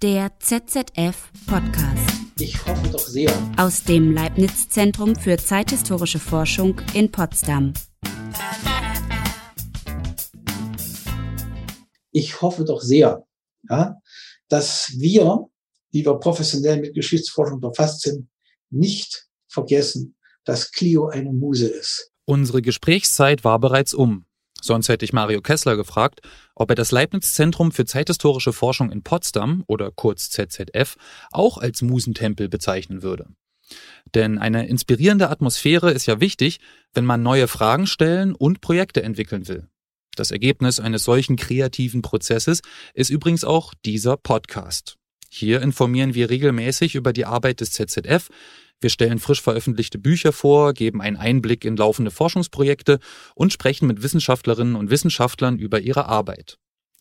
Der ZZF Podcast. Ich hoffe doch sehr. Aus dem Leibniz Zentrum für zeithistorische Forschung in Potsdam. Ich hoffe doch sehr, ja, dass wir, die wir professionell mit Geschichtsforschung befasst sind, nicht vergessen, dass Clio eine Muse ist. Unsere Gesprächszeit war bereits um. Sonst hätte ich Mario Kessler gefragt, ob er das Leibniz Zentrum für zeithistorische Forschung in Potsdam oder kurz ZZF auch als Musentempel bezeichnen würde. Denn eine inspirierende Atmosphäre ist ja wichtig, wenn man neue Fragen stellen und Projekte entwickeln will. Das Ergebnis eines solchen kreativen Prozesses ist übrigens auch dieser Podcast. Hier informieren wir regelmäßig über die Arbeit des ZZF, wir stellen frisch veröffentlichte Bücher vor, geben einen Einblick in laufende Forschungsprojekte und sprechen mit Wissenschaftlerinnen und Wissenschaftlern über ihre Arbeit.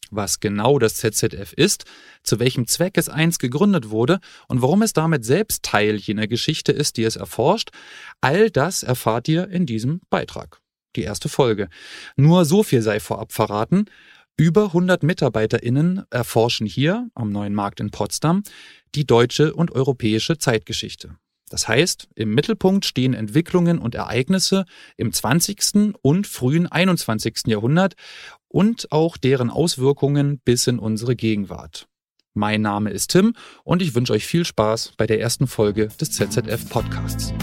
Was genau das ZZF ist, zu welchem Zweck es einst gegründet wurde und warum es damit selbst Teil jener Geschichte ist, die es erforscht, all das erfahrt ihr in diesem Beitrag. Die erste Folge. Nur so viel sei vorab verraten. Über 100 MitarbeiterInnen erforschen hier am neuen Markt in Potsdam die deutsche und europäische Zeitgeschichte. Das heißt, im Mittelpunkt stehen Entwicklungen und Ereignisse im 20. und frühen 21. Jahrhundert und auch deren Auswirkungen bis in unsere Gegenwart. Mein Name ist Tim und ich wünsche euch viel Spaß bei der ersten Folge des ZZF Podcasts.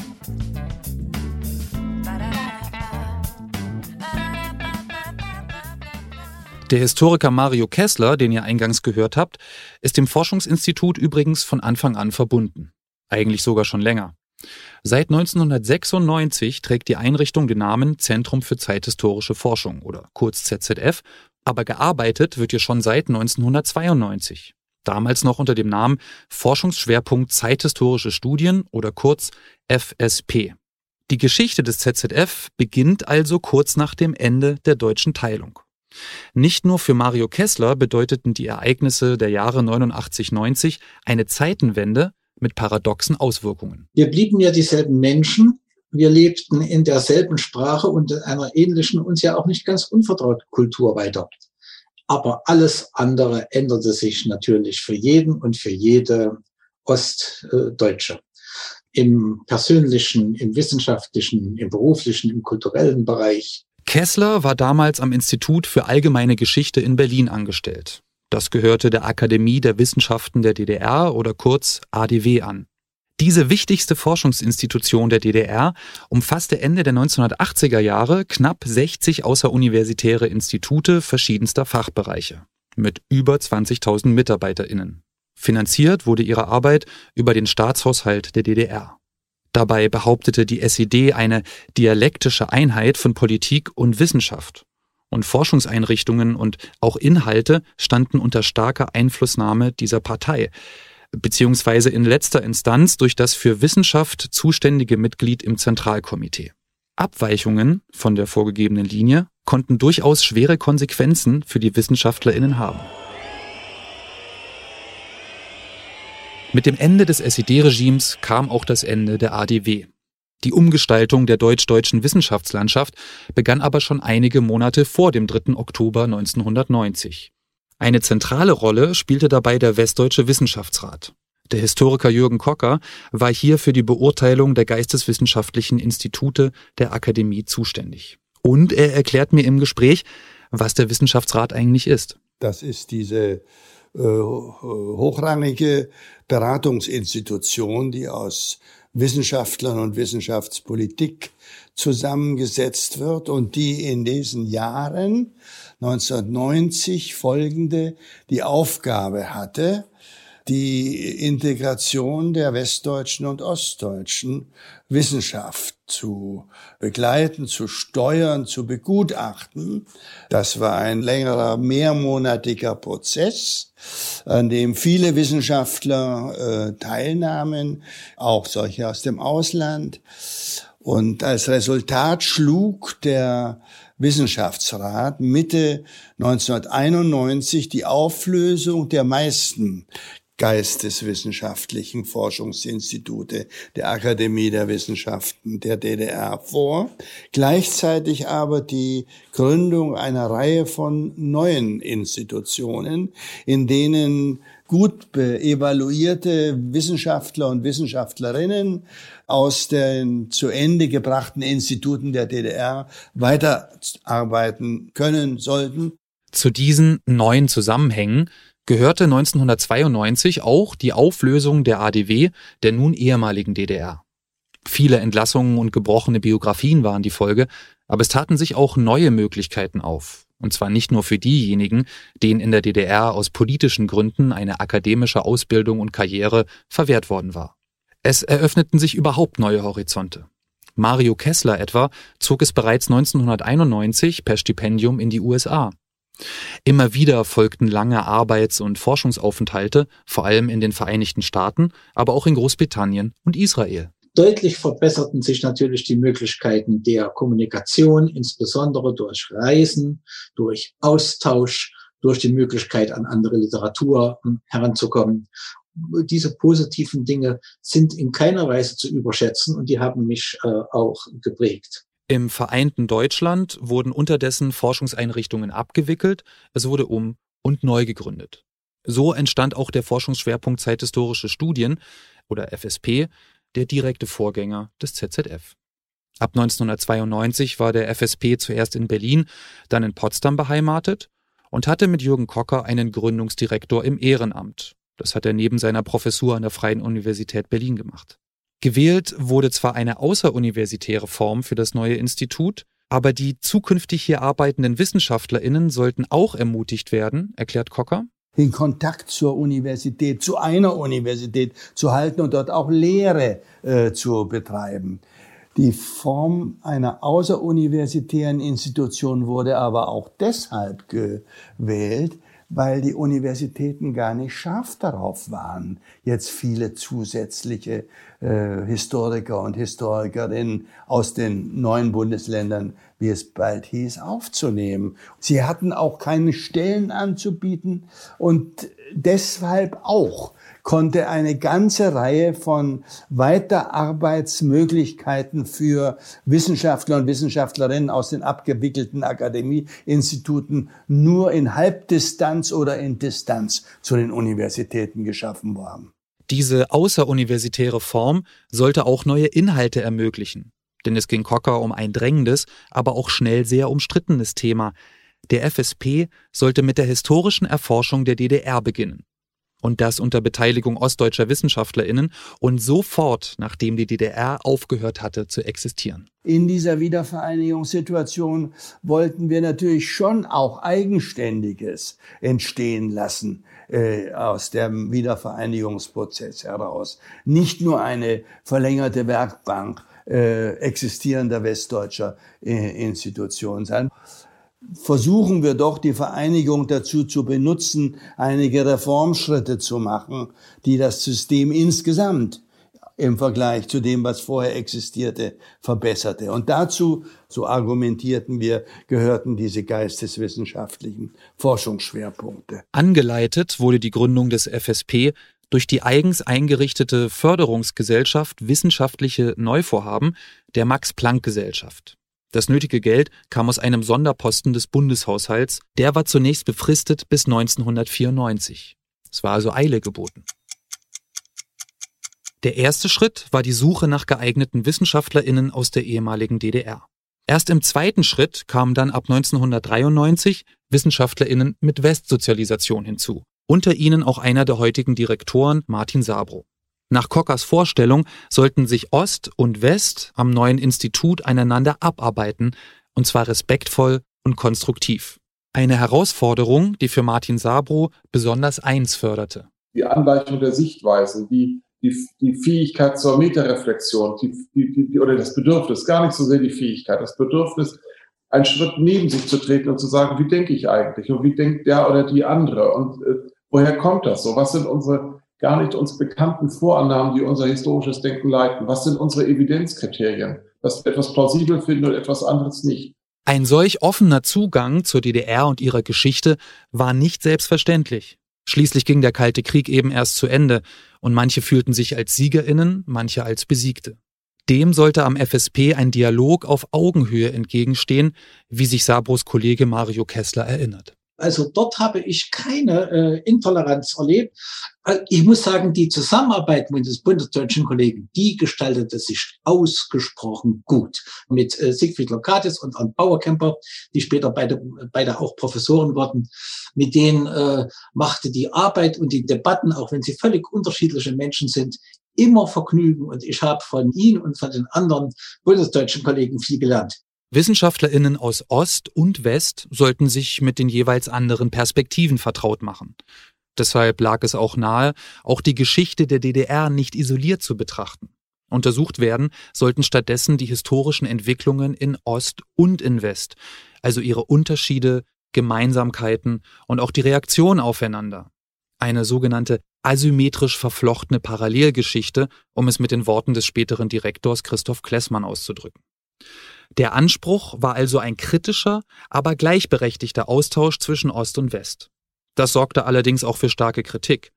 Der Historiker Mario Kessler, den ihr eingangs gehört habt, ist dem Forschungsinstitut übrigens von Anfang an verbunden eigentlich sogar schon länger. Seit 1996 trägt die Einrichtung den Namen Zentrum für zeithistorische Forschung oder kurz ZZF, aber gearbeitet wird hier schon seit 1992. Damals noch unter dem Namen Forschungsschwerpunkt Zeithistorische Studien oder kurz FSP. Die Geschichte des ZZF beginnt also kurz nach dem Ende der deutschen Teilung. Nicht nur für Mario Kessler bedeuteten die Ereignisse der Jahre 89-90 eine Zeitenwende, mit paradoxen Auswirkungen. Wir blieben ja dieselben Menschen. Wir lebten in derselben Sprache und in einer ähnlichen, uns ja auch nicht ganz unvertrauten Kultur weiter. Aber alles andere änderte sich natürlich für jeden und für jede Ostdeutsche. Im persönlichen, im wissenschaftlichen, im beruflichen, im kulturellen Bereich. Kessler war damals am Institut für allgemeine Geschichte in Berlin angestellt. Das gehörte der Akademie der Wissenschaften der DDR oder kurz ADW an. Diese wichtigste Forschungsinstitution der DDR umfasste Ende der 1980er Jahre knapp 60 außeruniversitäre Institute verschiedenster Fachbereiche mit über 20.000 Mitarbeiterinnen. Finanziert wurde ihre Arbeit über den Staatshaushalt der DDR. Dabei behauptete die SED eine dialektische Einheit von Politik und Wissenschaft und Forschungseinrichtungen und auch Inhalte standen unter starker Einflussnahme dieser Partei, beziehungsweise in letzter Instanz durch das für Wissenschaft zuständige Mitglied im Zentralkomitee. Abweichungen von der vorgegebenen Linie konnten durchaus schwere Konsequenzen für die Wissenschaftlerinnen haben. Mit dem Ende des SED-Regimes kam auch das Ende der ADW. Die Umgestaltung der deutsch-deutschen Wissenschaftslandschaft begann aber schon einige Monate vor dem 3. Oktober 1990. Eine zentrale Rolle spielte dabei der Westdeutsche Wissenschaftsrat. Der Historiker Jürgen Kocker war hier für die Beurteilung der geisteswissenschaftlichen Institute der Akademie zuständig. Und er erklärt mir im Gespräch, was der Wissenschaftsrat eigentlich ist. Das ist diese äh, hochrangige Beratungsinstitution, die aus Wissenschaftlern und Wissenschaftspolitik zusammengesetzt wird und die in diesen Jahren 1990 folgende die Aufgabe hatte, die Integration der westdeutschen und ostdeutschen Wissenschaft zu begleiten, zu steuern, zu begutachten. Das war ein längerer, mehrmonatiger Prozess, an dem viele Wissenschaftler äh, teilnahmen, auch solche aus dem Ausland. Und als Resultat schlug der Wissenschaftsrat Mitte 1991 die Auflösung der meisten geisteswissenschaftlichen Forschungsinstitute der Akademie der Wissenschaften der DDR vor, gleichzeitig aber die Gründung einer Reihe von neuen Institutionen, in denen gut evaluierte Wissenschaftler und Wissenschaftlerinnen aus den zu Ende gebrachten Instituten der DDR weiterarbeiten können sollten. Zu diesen neuen Zusammenhängen gehörte 1992 auch die Auflösung der ADW, der nun ehemaligen DDR. Viele Entlassungen und gebrochene Biografien waren die Folge, aber es taten sich auch neue Möglichkeiten auf. Und zwar nicht nur für diejenigen, denen in der DDR aus politischen Gründen eine akademische Ausbildung und Karriere verwehrt worden war. Es eröffneten sich überhaupt neue Horizonte. Mario Kessler etwa zog es bereits 1991 per Stipendium in die USA. Immer wieder folgten lange Arbeits- und Forschungsaufenthalte, vor allem in den Vereinigten Staaten, aber auch in Großbritannien und Israel. Deutlich verbesserten sich natürlich die Möglichkeiten der Kommunikation, insbesondere durch Reisen, durch Austausch, durch die Möglichkeit, an andere Literatur heranzukommen. Diese positiven Dinge sind in keiner Weise zu überschätzen und die haben mich äh, auch geprägt. Im vereinten Deutschland wurden unterdessen Forschungseinrichtungen abgewickelt, es wurde um und neu gegründet. So entstand auch der Forschungsschwerpunkt Zeithistorische Studien oder FSP, der direkte Vorgänger des ZZF. Ab 1992 war der FSP zuerst in Berlin, dann in Potsdam beheimatet und hatte mit Jürgen Kocker einen Gründungsdirektor im Ehrenamt. Das hat er neben seiner Professur an der Freien Universität Berlin gemacht. Gewählt wurde zwar eine außeruniversitäre Form für das neue Institut, aber die zukünftig hier arbeitenden WissenschaftlerInnen sollten auch ermutigt werden, erklärt Kocker. Den Kontakt zur Universität, zu einer Universität zu halten und dort auch Lehre äh, zu betreiben. Die Form einer außeruniversitären Institution wurde aber auch deshalb gewählt, weil die Universitäten gar nicht scharf darauf waren, jetzt viele zusätzliche äh, Historiker und Historikerinnen aus den neuen Bundesländern, wie es bald hieß, aufzunehmen. Sie hatten auch keine Stellen anzubieten und deshalb auch konnte eine ganze Reihe von Weiterarbeitsmöglichkeiten für Wissenschaftler und Wissenschaftlerinnen aus den abgewickelten Akademieinstituten nur in Halbdistanz oder in Distanz zu den Universitäten geschaffen worden. Diese außeruniversitäre Form sollte auch neue Inhalte ermöglichen. Denn es ging Cocker um ein drängendes, aber auch schnell sehr umstrittenes Thema. Der FSP sollte mit der historischen Erforschung der DDR beginnen und das unter Beteiligung ostdeutscher Wissenschaftlerinnen und sofort, nachdem die DDR aufgehört hatte zu existieren. In dieser Wiedervereinigungssituation wollten wir natürlich schon auch Eigenständiges entstehen lassen äh, aus dem Wiedervereinigungsprozess heraus. Nicht nur eine verlängerte Werkbank äh, existierender westdeutscher äh, Institutionen sein versuchen wir doch, die Vereinigung dazu zu benutzen, einige Reformschritte zu machen, die das System insgesamt im Vergleich zu dem, was vorher existierte, verbesserte. Und dazu, so argumentierten wir, gehörten diese geisteswissenschaftlichen Forschungsschwerpunkte. Angeleitet wurde die Gründung des FSP durch die eigens eingerichtete Förderungsgesellschaft Wissenschaftliche Neuvorhaben der Max-Planck-Gesellschaft. Das nötige Geld kam aus einem Sonderposten des Bundeshaushalts, der war zunächst befristet bis 1994. Es war also Eile geboten. Der erste Schritt war die Suche nach geeigneten Wissenschaftlerinnen aus der ehemaligen DDR. Erst im zweiten Schritt kamen dann ab 1993 Wissenschaftlerinnen mit Westsozialisation hinzu, unter ihnen auch einer der heutigen Direktoren Martin Sabro. Nach Kockers Vorstellung sollten sich Ost und West am neuen Institut einander abarbeiten, und zwar respektvoll und konstruktiv. Eine Herausforderung, die für Martin Sabro besonders eins förderte. Die Angleichung der Sichtweisen, die, die, die Fähigkeit zur Metareflexion, die, die, die, oder das Bedürfnis, gar nicht so sehr die Fähigkeit, das Bedürfnis, einen Schritt neben sich zu treten und zu sagen, wie denke ich eigentlich und wie denkt der oder die andere und äh, woher kommt das so? Was sind unsere gar nicht uns bekannten Vorannahmen, die unser historisches Denken leiten. Was sind unsere Evidenzkriterien? Dass wir etwas plausibel finden und etwas anderes nicht. Ein solch offener Zugang zur DDR und ihrer Geschichte war nicht selbstverständlich. Schließlich ging der Kalte Krieg eben erst zu Ende und manche fühlten sich als Siegerinnen, manche als Besiegte. Dem sollte am FSP ein Dialog auf Augenhöhe entgegenstehen, wie sich Sabros Kollege Mario Kessler erinnert. Also dort habe ich keine äh, Intoleranz erlebt. Äh, ich muss sagen, die Zusammenarbeit mit den bundesdeutschen Kollegen, die gestaltete sich ausgesprochen gut. Mit äh, Siegfried Lokatis und Arndt Bauerkemper, die später beide, beide auch Professoren wurden. Mit denen äh, machte die Arbeit und die Debatten, auch wenn sie völlig unterschiedliche Menschen sind, immer Vergnügen. Und ich habe von Ihnen und von den anderen bundesdeutschen Kollegen viel gelernt. WissenschaftlerInnen aus Ost und West sollten sich mit den jeweils anderen Perspektiven vertraut machen. Deshalb lag es auch nahe, auch die Geschichte der DDR nicht isoliert zu betrachten. Untersucht werden sollten stattdessen die historischen Entwicklungen in Ost und in West, also ihre Unterschiede, Gemeinsamkeiten und auch die Reaktion aufeinander. Eine sogenannte asymmetrisch verflochtene Parallelgeschichte, um es mit den Worten des späteren Direktors Christoph Klessmann auszudrücken. Der Anspruch war also ein kritischer, aber gleichberechtigter Austausch zwischen Ost und West. Das sorgte allerdings auch für starke Kritik.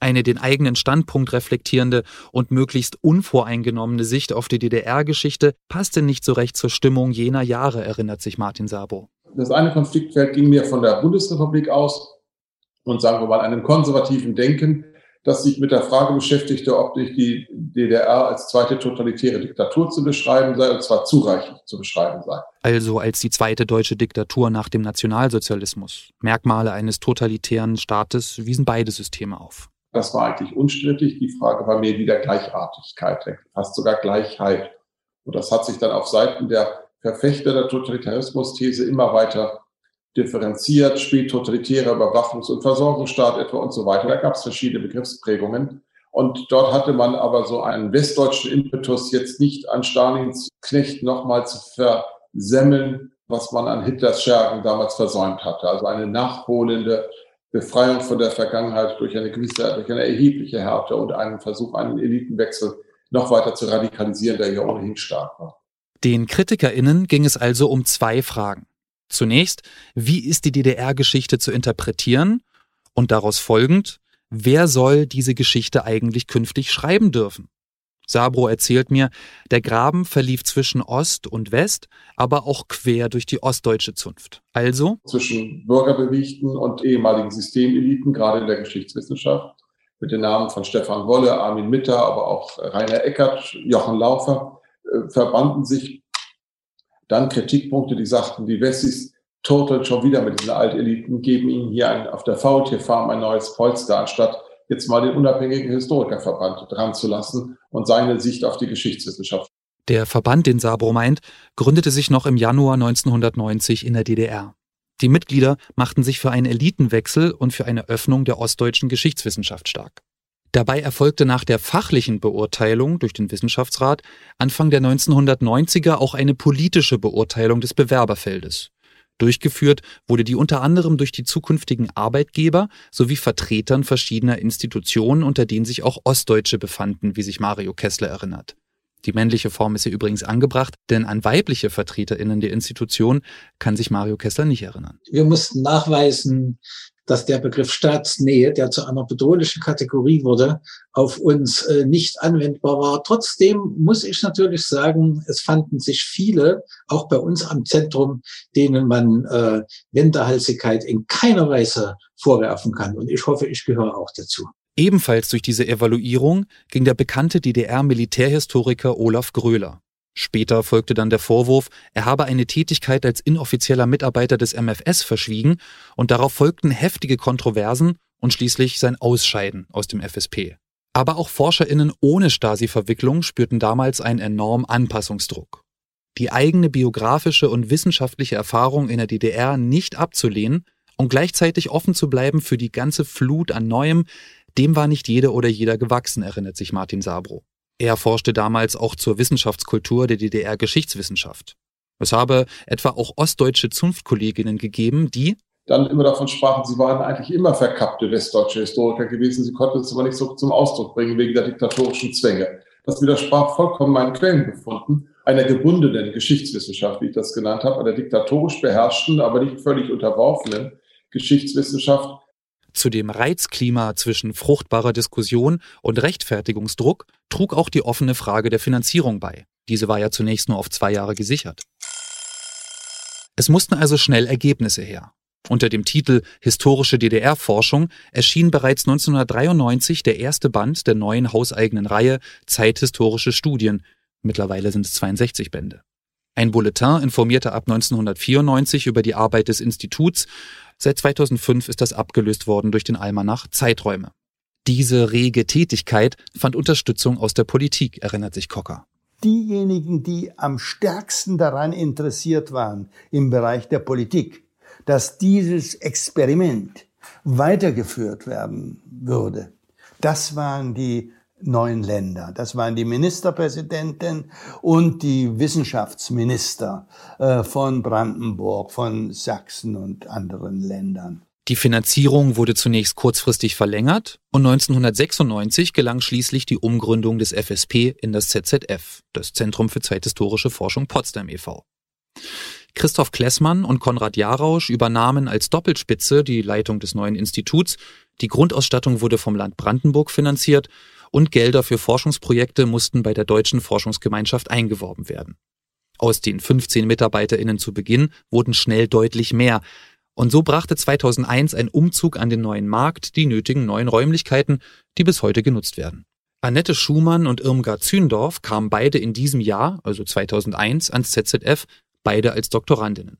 Eine den eigenen Standpunkt reflektierende und möglichst unvoreingenommene Sicht auf die DDR-Geschichte passte nicht so recht zur Stimmung jener Jahre, erinnert sich Martin Sabo. Das eine Konfliktfeld ging mir von der Bundesrepublik aus und sagen wir mal einem konservativen Denken das sich mit der Frage beschäftigte, ob nicht die DDR als zweite totalitäre Diktatur zu beschreiben sei, und zwar zureichend zu beschreiben sei. Also als die zweite deutsche Diktatur nach dem Nationalsozialismus. Merkmale eines totalitären Staates wiesen beide Systeme auf. Das war eigentlich unstrittig. Die Frage war mehr die der Gleichartigkeit, fast sogar Gleichheit. Und das hat sich dann auf Seiten der Verfechter der Totalitarismus-These immer weiter differenziert, spättotalitärer Überwachungs- und Versorgungsstaat etwa und so weiter. Da gab es verschiedene Begriffsprägungen. Und dort hatte man aber so einen westdeutschen Impetus, jetzt nicht an Stalins Knecht nochmal zu versemmeln, was man an Hitlers Schergen damals versäumt hatte. Also eine nachholende Befreiung von der Vergangenheit durch eine gewisse, durch eine erhebliche Härte und einen Versuch, einen Elitenwechsel noch weiter zu radikalisieren, der ja ohnehin stark war. Den KritikerInnen ging es also um zwei Fragen. Zunächst, wie ist die DDR-Geschichte zu interpretieren? Und daraus folgend, wer soll diese Geschichte eigentlich künftig schreiben dürfen? Sabro erzählt mir, der Graben verlief zwischen Ost und West, aber auch quer durch die ostdeutsche Zunft. Also zwischen Bürgerbewegten und ehemaligen Systemeliten, gerade in der Geschichtswissenschaft, mit den Namen von Stefan Wolle, Armin Mitter, aber auch Rainer Eckert, Jochen Laufer, äh, verbanden sich dann Kritikpunkte, die sagten, die Wessis total schon wieder mit diesen Alteliten, geben ihnen hier ein, auf der Faultierfarm ein neues Polster, anstatt jetzt mal den unabhängigen Historikerverband dran zu lassen und seine Sicht auf die Geschichtswissenschaft. Der Verband, den Sabro meint, gründete sich noch im Januar 1990 in der DDR. Die Mitglieder machten sich für einen Elitenwechsel und für eine Öffnung der ostdeutschen Geschichtswissenschaft stark. Dabei erfolgte nach der fachlichen Beurteilung durch den Wissenschaftsrat Anfang der 1990er auch eine politische Beurteilung des Bewerberfeldes. Durchgeführt wurde die unter anderem durch die zukünftigen Arbeitgeber sowie Vertretern verschiedener Institutionen, unter denen sich auch Ostdeutsche befanden, wie sich Mario Kessler erinnert. Die männliche Form ist hier übrigens angebracht, denn an weibliche VertreterInnen der Institution kann sich Mario Kessler nicht erinnern. Wir mussten nachweisen, dass der Begriff Staatsnähe, der zu einer bedrohlichen Kategorie wurde, auf uns äh, nicht anwendbar war. Trotzdem muss ich natürlich sagen, es fanden sich viele, auch bei uns am Zentrum, denen man äh, Wendehalsigkeit in keiner Weise vorwerfen kann. Und ich hoffe, ich gehöre auch dazu. Ebenfalls durch diese Evaluierung ging der bekannte DDR-Militärhistoriker Olaf Gröler. Später folgte dann der Vorwurf, er habe eine Tätigkeit als inoffizieller Mitarbeiter des MFS verschwiegen und darauf folgten heftige Kontroversen und schließlich sein Ausscheiden aus dem FSP. Aber auch Forscherinnen ohne Stasi-Verwicklung spürten damals einen enormen Anpassungsdruck. Die eigene biografische und wissenschaftliche Erfahrung in der DDR nicht abzulehnen und gleichzeitig offen zu bleiben für die ganze Flut an Neuem, dem war nicht jeder oder jeder gewachsen, erinnert sich Martin Sabro. Er forschte damals auch zur Wissenschaftskultur der DDR-Geschichtswissenschaft. Es habe etwa auch ostdeutsche Zunftkolleginnen gegeben, die dann immer davon sprachen, sie waren eigentlich immer verkappte westdeutsche Historiker gewesen, sie konnten es aber nicht so zum Ausdruck bringen wegen der diktatorischen Zwänge. Das widersprach vollkommen meinen Quellenbefunden einer gebundenen Geschichtswissenschaft, wie ich das genannt habe, einer diktatorisch beherrschten, aber nicht völlig unterworfenen Geschichtswissenschaft, Zu dem Reizklima zwischen fruchtbarer Diskussion und Rechtfertigungsdruck trug auch die offene Frage der Finanzierung bei. Diese war ja zunächst nur auf zwei Jahre gesichert. Es mussten also schnell Ergebnisse her. Unter dem Titel Historische DDR-Forschung erschien bereits 1993 der erste Band der neuen hauseigenen Reihe Zeithistorische Studien. Mittlerweile sind es 62 Bände. Ein Bulletin informierte ab 1994 über die Arbeit des Instituts. Seit 2005 ist das abgelöst worden durch den Almanach Zeiträume. Diese rege Tätigkeit fand Unterstützung aus der Politik, erinnert sich Cocker. Diejenigen, die am stärksten daran interessiert waren im Bereich der Politik, dass dieses Experiment weitergeführt werden würde. Das waren die neuen Länder. Das waren die Ministerpräsidenten und die Wissenschaftsminister äh, von Brandenburg, von Sachsen und anderen Ländern. Die Finanzierung wurde zunächst kurzfristig verlängert und 1996 gelang schließlich die Umgründung des FSP in das ZZF, das Zentrum für Zeithistorische Forschung Potsdam e.V. Christoph Klessmann und Konrad Jarausch übernahmen als Doppelspitze die Leitung des neuen Instituts. Die Grundausstattung wurde vom Land Brandenburg finanziert und Gelder für Forschungsprojekte mussten bei der Deutschen Forschungsgemeinschaft eingeworben werden. Aus den 15 MitarbeiterInnen zu Beginn wurden schnell deutlich mehr. Und so brachte 2001 ein Umzug an den neuen Markt die nötigen neuen Räumlichkeiten, die bis heute genutzt werden. Annette Schumann und Irmgard Zündorf kamen beide in diesem Jahr, also 2001, ans ZZF beide als Doktorandinnen.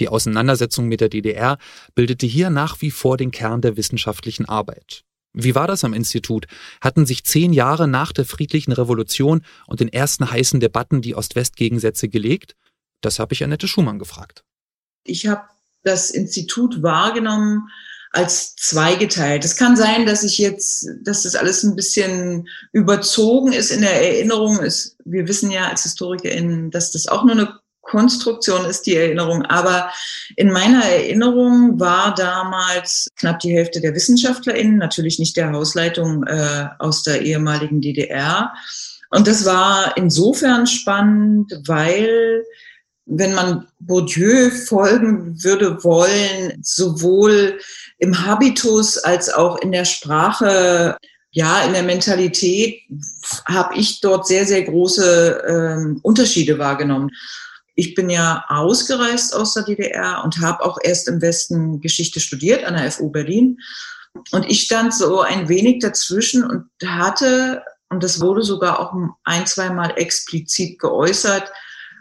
Die Auseinandersetzung mit der DDR bildete hier nach wie vor den Kern der wissenschaftlichen Arbeit. Wie war das am Institut? Hatten sich zehn Jahre nach der friedlichen Revolution und den ersten heißen Debatten die Ost-West-Gegensätze gelegt? Das habe ich Annette Schumann gefragt. Ich habe das Institut wahrgenommen als zweigeteilt. Es kann sein, dass ich jetzt, dass das alles ein bisschen überzogen ist in der Erinnerung. Ist, wir wissen ja als HistorikerInnen, dass das auch nur eine Konstruktion ist die Erinnerung. Aber in meiner Erinnerung war damals knapp die Hälfte der WissenschaftlerInnen, natürlich nicht der Hausleitung äh, aus der ehemaligen DDR. Und das war insofern spannend, weil wenn man Bourdieu folgen würde wollen, sowohl im Habitus als auch in der Sprache ja, in der Mentalität habe ich dort sehr, sehr große ähm, Unterschiede wahrgenommen. Ich bin ja ausgereist aus der DDR und habe auch erst im Westen Geschichte studiert an der FU Berlin. Und ich stand so ein wenig dazwischen und hatte, und das wurde sogar auch ein, zweimal explizit geäußert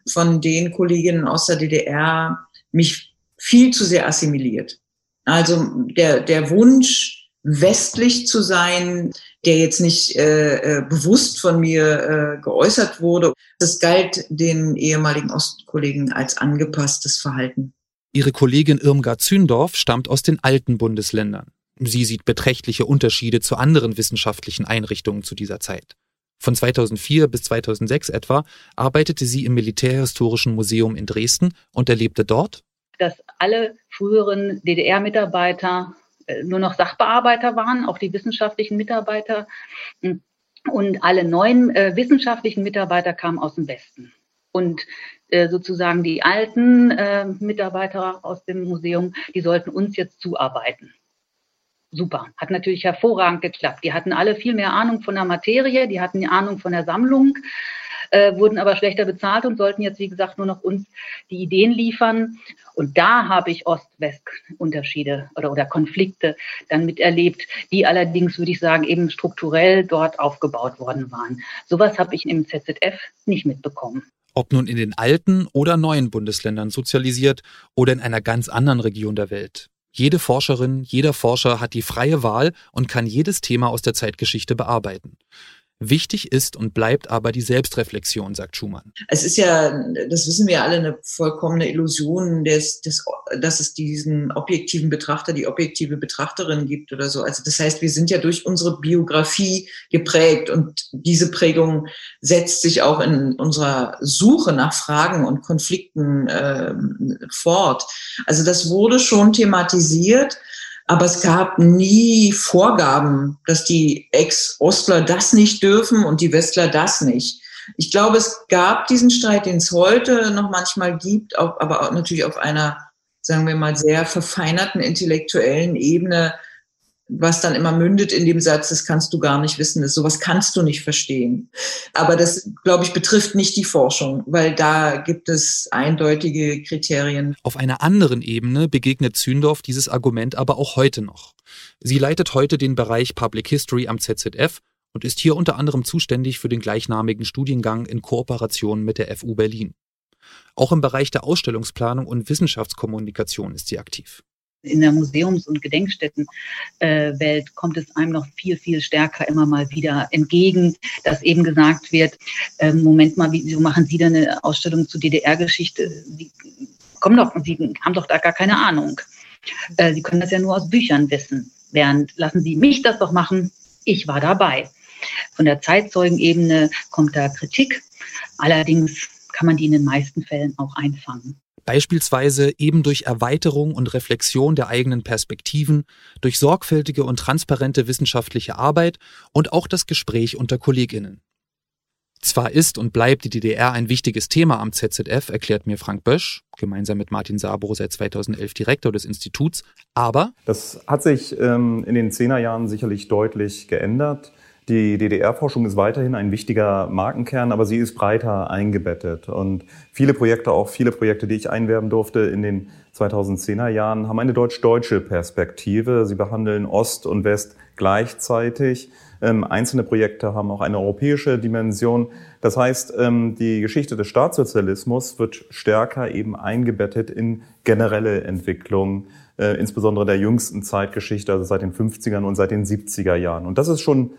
von den Kolleginnen aus der DDR, mich viel zu sehr assimiliert. Also der, der Wunsch, westlich zu sein, der jetzt nicht äh, äh, bewusst von mir äh, geäußert wurde. Das galt den ehemaligen Ostkollegen als angepasstes Verhalten. Ihre Kollegin Irmgard Zündorf stammt aus den alten Bundesländern. Sie sieht beträchtliche Unterschiede zu anderen wissenschaftlichen Einrichtungen zu dieser Zeit. Von 2004 bis 2006 etwa arbeitete sie im Militärhistorischen Museum in Dresden und erlebte dort, dass alle früheren DDR-Mitarbeiter nur noch Sachbearbeiter waren, auch die wissenschaftlichen Mitarbeiter. Und alle neuen äh, wissenschaftlichen Mitarbeiter kamen aus dem Westen. Und äh, sozusagen die alten äh, Mitarbeiter aus dem Museum, die sollten uns jetzt zuarbeiten. Super, hat natürlich hervorragend geklappt. Die hatten alle viel mehr Ahnung von der Materie, die hatten die Ahnung von der Sammlung, äh, wurden aber schlechter bezahlt und sollten jetzt, wie gesagt, nur noch uns die Ideen liefern. Und da habe ich Ost-West-Unterschiede oder, oder Konflikte dann miterlebt, die allerdings, würde ich sagen, eben strukturell dort aufgebaut worden waren. Sowas habe ich im ZZF nicht mitbekommen. Ob nun in den alten oder neuen Bundesländern sozialisiert oder in einer ganz anderen Region der Welt. Jede Forscherin, jeder Forscher hat die freie Wahl und kann jedes Thema aus der Zeitgeschichte bearbeiten. Wichtig ist und bleibt aber die Selbstreflexion, sagt Schumann. Es ist ja, das wissen wir alle, eine vollkommene Illusion, des, des, dass es diesen objektiven Betrachter, die objektive Betrachterin gibt oder so. Also das heißt, wir sind ja durch unsere Biografie geprägt und diese Prägung setzt sich auch in unserer Suche nach Fragen und Konflikten äh, fort. Also das wurde schon thematisiert. Aber es gab nie Vorgaben, dass die Ex-Ostler das nicht dürfen und die Westler das nicht. Ich glaube, es gab diesen Streit, den es heute noch manchmal gibt, aber natürlich auf einer, sagen wir mal, sehr verfeinerten intellektuellen Ebene was dann immer mündet in dem Satz, das kannst du gar nicht wissen, das, sowas kannst du nicht verstehen. Aber das, glaube ich, betrifft nicht die Forschung, weil da gibt es eindeutige Kriterien. Auf einer anderen Ebene begegnet Zündorf dieses Argument aber auch heute noch. Sie leitet heute den Bereich Public History am ZZF und ist hier unter anderem zuständig für den gleichnamigen Studiengang in Kooperation mit der FU Berlin. Auch im Bereich der Ausstellungsplanung und Wissenschaftskommunikation ist sie aktiv. In der Museums- und Gedenkstättenwelt kommt es einem noch viel, viel stärker immer mal wieder entgegen, dass eben gesagt wird, äh, Moment mal, wieso machen Sie da eine Ausstellung zur DDR-Geschichte? Sie kommen doch, Sie haben doch da gar keine Ahnung. Äh, Sie können das ja nur aus Büchern wissen. Während lassen Sie mich das doch machen, ich war dabei. Von der Zeitzeugenebene kommt da Kritik. Allerdings kann man die in den meisten Fällen auch einfangen. Beispielsweise eben durch Erweiterung und Reflexion der eigenen Perspektiven, durch sorgfältige und transparente wissenschaftliche Arbeit und auch das Gespräch unter Kolleginnen. Zwar ist und bleibt die DDR ein wichtiges Thema am ZZF, erklärt mir Frank Bösch, gemeinsam mit Martin Sabro seit 2011 Direktor des Instituts, aber... Das hat sich ähm, in den Zehnerjahren sicherlich deutlich geändert. Die DDR-Forschung ist weiterhin ein wichtiger Markenkern, aber sie ist breiter eingebettet. Und viele Projekte, auch viele Projekte, die ich einwerben durfte in den 2010er Jahren, haben eine deutsch-deutsche Perspektive. Sie behandeln Ost und West gleichzeitig. Ähm, einzelne Projekte haben auch eine europäische Dimension. Das heißt, ähm, die Geschichte des Staatssozialismus wird stärker eben eingebettet in generelle Entwicklungen, äh, insbesondere der jüngsten Zeitgeschichte, also seit den 50ern und seit den 70er Jahren. Und das ist schon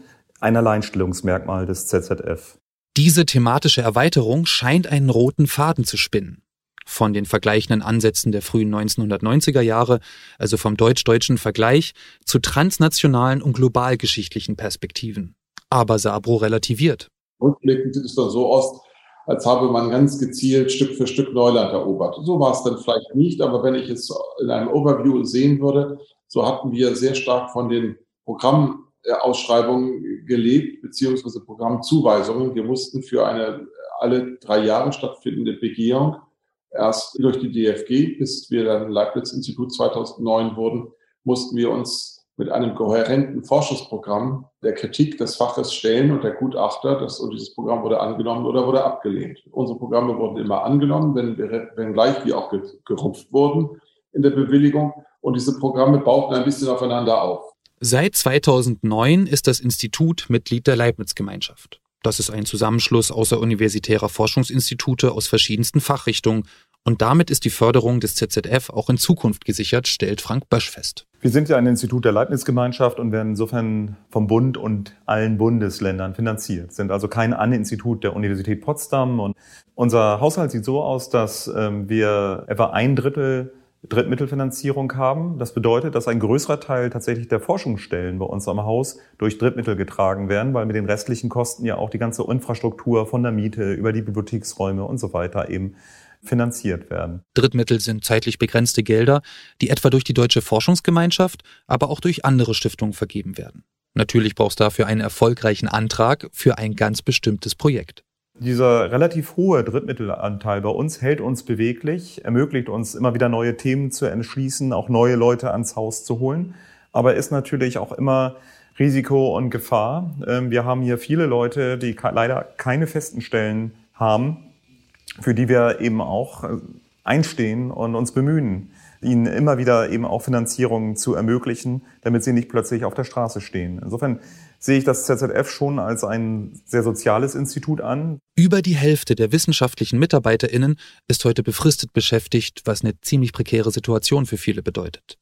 ein Alleinstellungsmerkmal des ZZF. Diese thematische Erweiterung scheint einen roten Faden zu spinnen. Von den vergleichenden Ansätzen der frühen 1990er Jahre, also vom deutsch-deutschen Vergleich, zu transnationalen und globalgeschichtlichen Perspektiven. Aber Sabro relativiert. Rückblickend sieht es dann so aus, als habe man ganz gezielt Stück für Stück Neuland erobert. So war es dann vielleicht nicht, aber wenn ich es in einem Overview sehen würde, so hatten wir sehr stark von den Programmen Ausschreibungen gelebt, beziehungsweise Programmzuweisungen. Wir mussten für eine alle drei Jahre stattfindende Begehung erst durch die DFG, bis wir dann Leibniz-Institut 2009 wurden, mussten wir uns mit einem kohärenten Forschungsprogramm der Kritik des Faches stellen und der Gutachter, das, und dieses Programm wurde angenommen oder wurde abgelehnt. Unsere Programme wurden immer angenommen, wenn, wenn gleich die auch gerupft wurden in der Bewilligung. Und diese Programme bauten ein bisschen aufeinander auf. Seit 2009 ist das Institut Mitglied der Leibniz-Gemeinschaft. Das ist ein Zusammenschluss außeruniversitärer Forschungsinstitute aus verschiedensten Fachrichtungen und damit ist die Förderung des ZZF auch in Zukunft gesichert, stellt Frank Bösch fest. Wir sind ja ein Institut der Leibniz-Gemeinschaft und werden insofern vom Bund und allen Bundesländern finanziert, sind also kein An-Institut der Universität Potsdam. Und unser Haushalt sieht so aus, dass ähm, wir etwa ein Drittel Drittmittelfinanzierung haben. Das bedeutet, dass ein größerer Teil tatsächlich der Forschungsstellen bei uns am Haus durch Drittmittel getragen werden, weil mit den restlichen Kosten ja auch die ganze Infrastruktur von der Miete über die Bibliotheksräume und so weiter eben finanziert werden. Drittmittel sind zeitlich begrenzte Gelder, die etwa durch die Deutsche Forschungsgemeinschaft, aber auch durch andere Stiftungen vergeben werden. Natürlich brauchst du dafür einen erfolgreichen Antrag für ein ganz bestimmtes Projekt. Dieser relativ hohe Drittmittelanteil bei uns hält uns beweglich, ermöglicht uns immer wieder neue Themen zu entschließen, auch neue Leute ans Haus zu holen, aber ist natürlich auch immer Risiko und Gefahr. Ähm, wir haben hier viele Leute, die leider keine festen Stellen haben, für die wir eben auch äh, einstehen und uns bemühen, ihnen immer wieder eben auch Finanzierungen zu ermöglichen, damit sie nicht plötzlich auf der Straße stehen. Insofern sehe ich das ZZF schon als ein sehr soziales Institut an. Über die Hälfte der wissenschaftlichen MitarbeiterInnen ist heute befristet beschäftigt, was eine ziemlich prekäre Situation für viele bedeutet.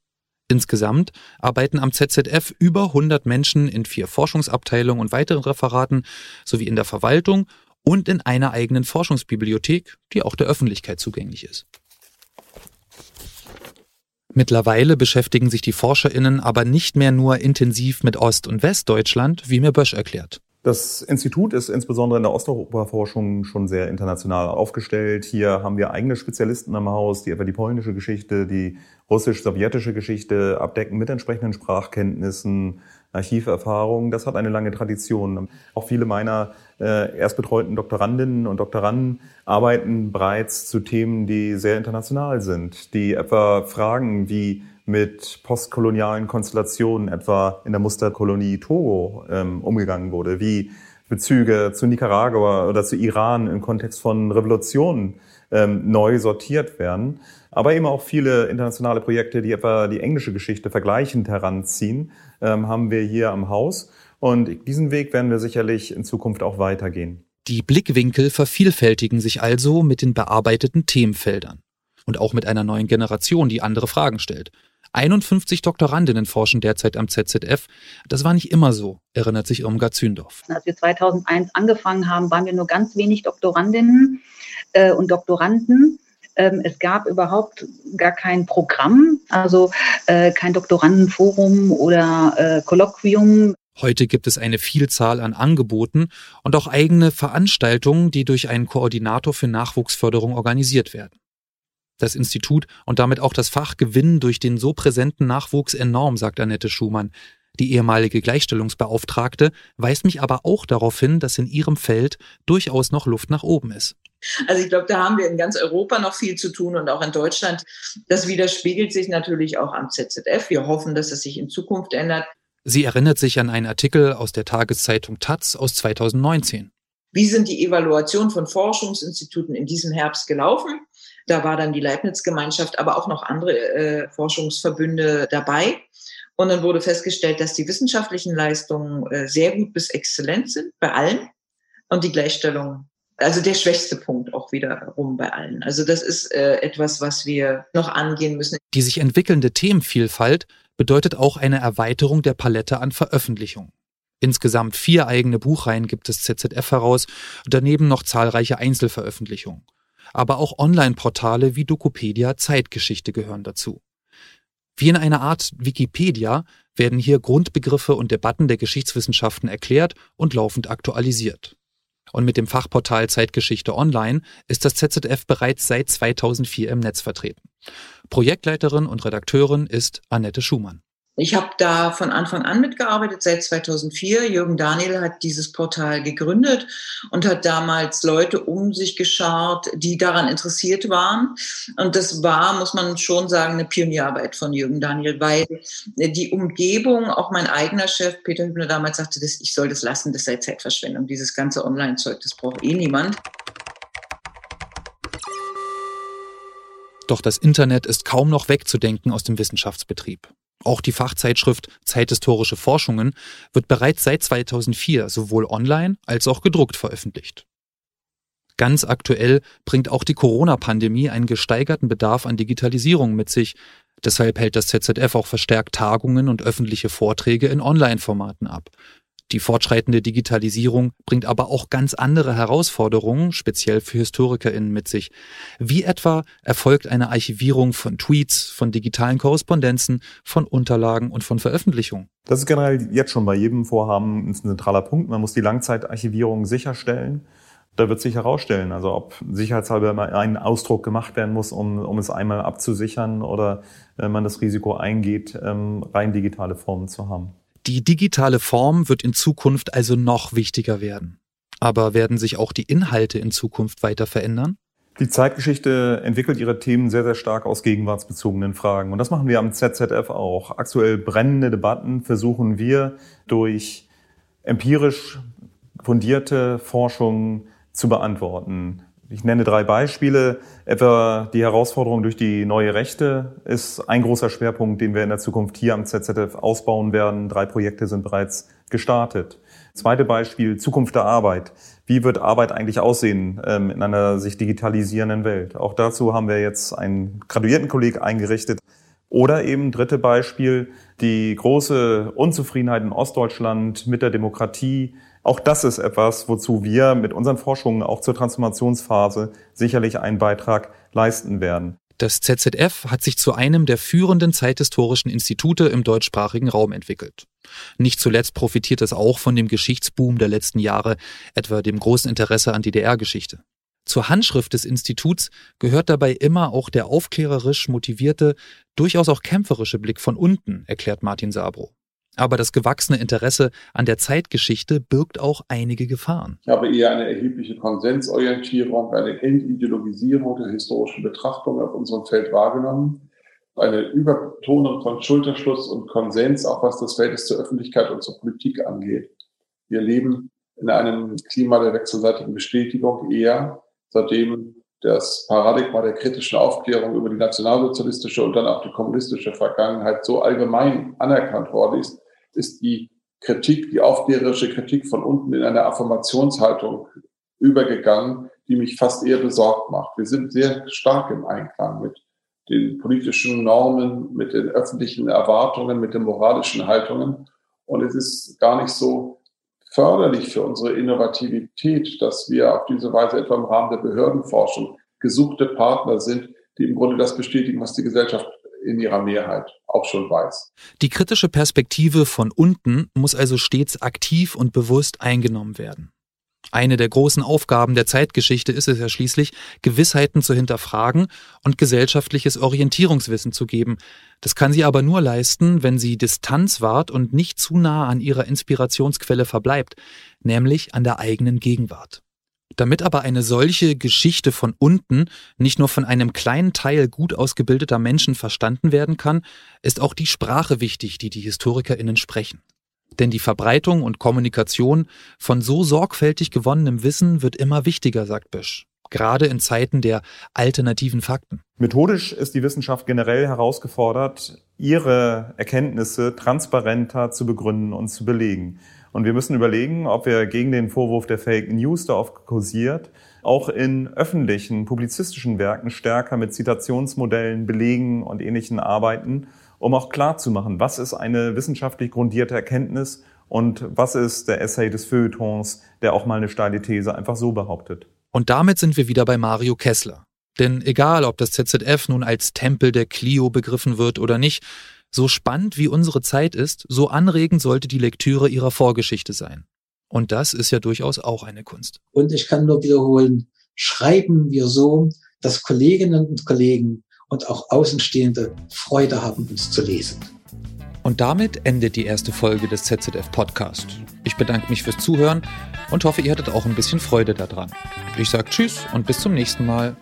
Insgesamt arbeiten am ZZF über 100 Menschen in vier Forschungsabteilungen und weiteren Referaten sowie in der Verwaltung und in einer eigenen Forschungsbibliothek, die auch der Öffentlichkeit zugänglich ist. Mittlerweile beschäftigen sich die ForscherInnen aber nicht mehr nur intensiv mit Ost- und Westdeutschland, wie mir Bösch erklärt. Das Institut ist insbesondere in der Osteuropa-Forschung schon sehr international aufgestellt. Hier haben wir eigene Spezialisten am Haus, die etwa die polnische Geschichte, die russisch-sowjetische Geschichte abdecken mit entsprechenden Sprachkenntnissen, Archiverfahrung, das hat eine lange Tradition. Auch viele meiner äh, erstbetreuten Doktorandinnen und Doktoranden arbeiten bereits zu Themen, die sehr international sind, die etwa Fragen wie mit postkolonialen Konstellationen, etwa in der Musterkolonie Togo, ähm, umgegangen wurde, wie Bezüge zu Nicaragua oder zu Iran im Kontext von Revolutionen ähm, neu sortiert werden, aber eben auch viele internationale Projekte, die etwa die englische Geschichte vergleichend heranziehen, ähm, haben wir hier am Haus. Und diesen Weg werden wir sicherlich in Zukunft auch weitergehen. Die Blickwinkel vervielfältigen sich also mit den bearbeiteten Themenfeldern und auch mit einer neuen Generation, die andere Fragen stellt. 51 Doktorandinnen forschen derzeit am ZZF. Das war nicht immer so, erinnert sich Irmgard Zündorf. Als wir 2001 angefangen haben, waren wir nur ganz wenig Doktorandinnen äh, und Doktoranden. Ähm, es gab überhaupt gar kein Programm, also äh, kein Doktorandenforum oder äh, Kolloquium. Heute gibt es eine Vielzahl an Angeboten und auch eigene Veranstaltungen, die durch einen Koordinator für Nachwuchsförderung organisiert werden. Das Institut und damit auch das Fach gewinnen durch den so präsenten Nachwuchs enorm, sagt Annette Schumann. Die ehemalige Gleichstellungsbeauftragte weist mich aber auch darauf hin, dass in ihrem Feld durchaus noch Luft nach oben ist. Also ich glaube, da haben wir in ganz Europa noch viel zu tun und auch in Deutschland. Das widerspiegelt sich natürlich auch am ZZF. Wir hoffen, dass es sich in Zukunft ändert. Sie erinnert sich an einen Artikel aus der Tageszeitung Taz aus 2019. Wie sind die Evaluationen von Forschungsinstituten in diesem Herbst gelaufen? Da war dann die Leibniz-Gemeinschaft, aber auch noch andere äh, Forschungsverbünde dabei. Und dann wurde festgestellt, dass die wissenschaftlichen Leistungen äh, sehr gut bis exzellent sind bei allen und die Gleichstellung also der schwächste Punkt auch wiederum bei allen. Also das ist äh, etwas, was wir noch angehen müssen. Die sich entwickelnde Themenvielfalt bedeutet auch eine Erweiterung der Palette an Veröffentlichungen. Insgesamt vier eigene Buchreihen gibt es ZZF heraus, daneben noch zahlreiche Einzelveröffentlichungen. Aber auch Online-Portale wie Dokopedia Zeitgeschichte gehören dazu. Wie in einer Art Wikipedia werden hier Grundbegriffe und Debatten der Geschichtswissenschaften erklärt und laufend aktualisiert. Und mit dem Fachportal Zeitgeschichte Online ist das ZZF bereits seit 2004 im Netz vertreten. Projektleiterin und Redakteurin ist Annette Schumann. Ich habe da von Anfang an mitgearbeitet, seit 2004. Jürgen Daniel hat dieses Portal gegründet und hat damals Leute um sich geschart, die daran interessiert waren. Und das war, muss man schon sagen, eine Pionierarbeit von Jürgen Daniel, weil die Umgebung, auch mein eigener Chef Peter Hübner damals sagte, dass ich soll das lassen, das sei Zeitverschwendung. Dieses ganze Online-Zeug, das braucht eh niemand. Doch das Internet ist kaum noch wegzudenken aus dem Wissenschaftsbetrieb. Auch die Fachzeitschrift Zeithistorische Forschungen wird bereits seit 2004 sowohl online als auch gedruckt veröffentlicht. Ganz aktuell bringt auch die Corona-Pandemie einen gesteigerten Bedarf an Digitalisierung mit sich. Deshalb hält das ZZF auch verstärkt Tagungen und öffentliche Vorträge in Online-Formaten ab. Die fortschreitende Digitalisierung bringt aber auch ganz andere Herausforderungen, speziell für HistorikerInnen mit sich. Wie etwa erfolgt eine Archivierung von Tweets, von digitalen Korrespondenzen, von Unterlagen und von Veröffentlichungen? Das ist generell jetzt schon bei jedem Vorhaben ein zentraler Punkt. Man muss die Langzeitarchivierung sicherstellen. Da wird sich herausstellen, also ob sicherheitshalber mal ein Ausdruck gemacht werden muss, um, um es einmal abzusichern oder äh, man das Risiko eingeht, ähm, rein digitale Formen zu haben. Die digitale Form wird in Zukunft also noch wichtiger werden. Aber werden sich auch die Inhalte in Zukunft weiter verändern? Die Zeitgeschichte entwickelt ihre Themen sehr, sehr stark aus gegenwartsbezogenen Fragen. Und das machen wir am ZZF auch. Aktuell brennende Debatten versuchen wir durch empirisch fundierte Forschung zu beantworten. Ich nenne drei Beispiele. Etwa die Herausforderung durch die neue Rechte ist ein großer Schwerpunkt, den wir in der Zukunft hier am ZZF ausbauen werden. Drei Projekte sind bereits gestartet. Zweite Beispiel, Zukunft der Arbeit. Wie wird Arbeit eigentlich aussehen ähm, in einer sich digitalisierenden Welt? Auch dazu haben wir jetzt einen Graduiertenkolleg eingerichtet. Oder eben dritte Beispiel, die große Unzufriedenheit in Ostdeutschland mit der Demokratie, auch das ist etwas, wozu wir mit unseren Forschungen auch zur Transformationsphase sicherlich einen Beitrag leisten werden. Das ZZF hat sich zu einem der führenden zeithistorischen Institute im deutschsprachigen Raum entwickelt. Nicht zuletzt profitiert es auch von dem Geschichtsboom der letzten Jahre, etwa dem großen Interesse an DDR-Geschichte. Zur Handschrift des Instituts gehört dabei immer auch der aufklärerisch motivierte, durchaus auch kämpferische Blick von unten, erklärt Martin Sabro. Aber das gewachsene Interesse an der Zeitgeschichte birgt auch einige Gefahren. Ich habe eher eine erhebliche Konsensorientierung, eine Entideologisierung der historischen Betrachtung auf unserem Feld wahrgenommen. eine Übertonung von Schulterschluss und Konsens, auch was das Verhältnis zur Öffentlichkeit und zur Politik angeht. Wir leben in einem Klima der wechselseitigen Bestätigung eher, seitdem das Paradigma der kritischen Aufklärung über die nationalsozialistische und dann auch die kommunistische Vergangenheit so allgemein anerkannt worden ist, ist die Kritik, die aufklärerische Kritik von unten in eine Affirmationshaltung übergegangen, die mich fast eher besorgt macht. Wir sind sehr stark im Einklang mit den politischen Normen, mit den öffentlichen Erwartungen, mit den moralischen Haltungen. Und es ist gar nicht so förderlich für unsere Innovativität, dass wir auf diese Weise etwa im Rahmen der Behördenforschung gesuchte Partner sind, die im Grunde das bestätigen, was die Gesellschaft in ihrer Mehrheit auch schon weiß. Die kritische Perspektive von unten muss also stets aktiv und bewusst eingenommen werden. Eine der großen Aufgaben der Zeitgeschichte ist es ja schließlich, Gewissheiten zu hinterfragen und gesellschaftliches Orientierungswissen zu geben. Das kann sie aber nur leisten, wenn sie Distanz wahrt und nicht zu nah an ihrer Inspirationsquelle verbleibt, nämlich an der eigenen Gegenwart. Damit aber eine solche Geschichte von unten nicht nur von einem kleinen Teil gut ausgebildeter Menschen verstanden werden kann, ist auch die Sprache wichtig, die die Historikerinnen sprechen. Denn die Verbreitung und Kommunikation von so sorgfältig gewonnenem Wissen wird immer wichtiger, sagt Bösch. Gerade in Zeiten der alternativen Fakten. Methodisch ist die Wissenschaft generell herausgefordert, ihre Erkenntnisse transparenter zu begründen und zu belegen. Und wir müssen überlegen, ob wir gegen den Vorwurf der Fake News, der oft kursiert, auch in öffentlichen, publizistischen Werken stärker mit Zitationsmodellen, Belegen und ähnlichen arbeiten um auch klar zu machen, was ist eine wissenschaftlich grundierte Erkenntnis und was ist der Essay des Feuilletons, der auch mal eine steile These einfach so behauptet. Und damit sind wir wieder bei Mario Kessler. Denn egal, ob das ZZF nun als Tempel der Clio begriffen wird oder nicht, so spannend wie unsere Zeit ist, so anregend sollte die Lektüre ihrer Vorgeschichte sein. Und das ist ja durchaus auch eine Kunst. Und ich kann nur wiederholen, schreiben wir so, dass Kolleginnen und Kollegen und auch Außenstehende Freude haben, uns zu lesen. Und damit endet die erste Folge des ZZF Podcast. Ich bedanke mich fürs Zuhören und hoffe, ihr hattet auch ein bisschen Freude daran. Ich sage Tschüss und bis zum nächsten Mal.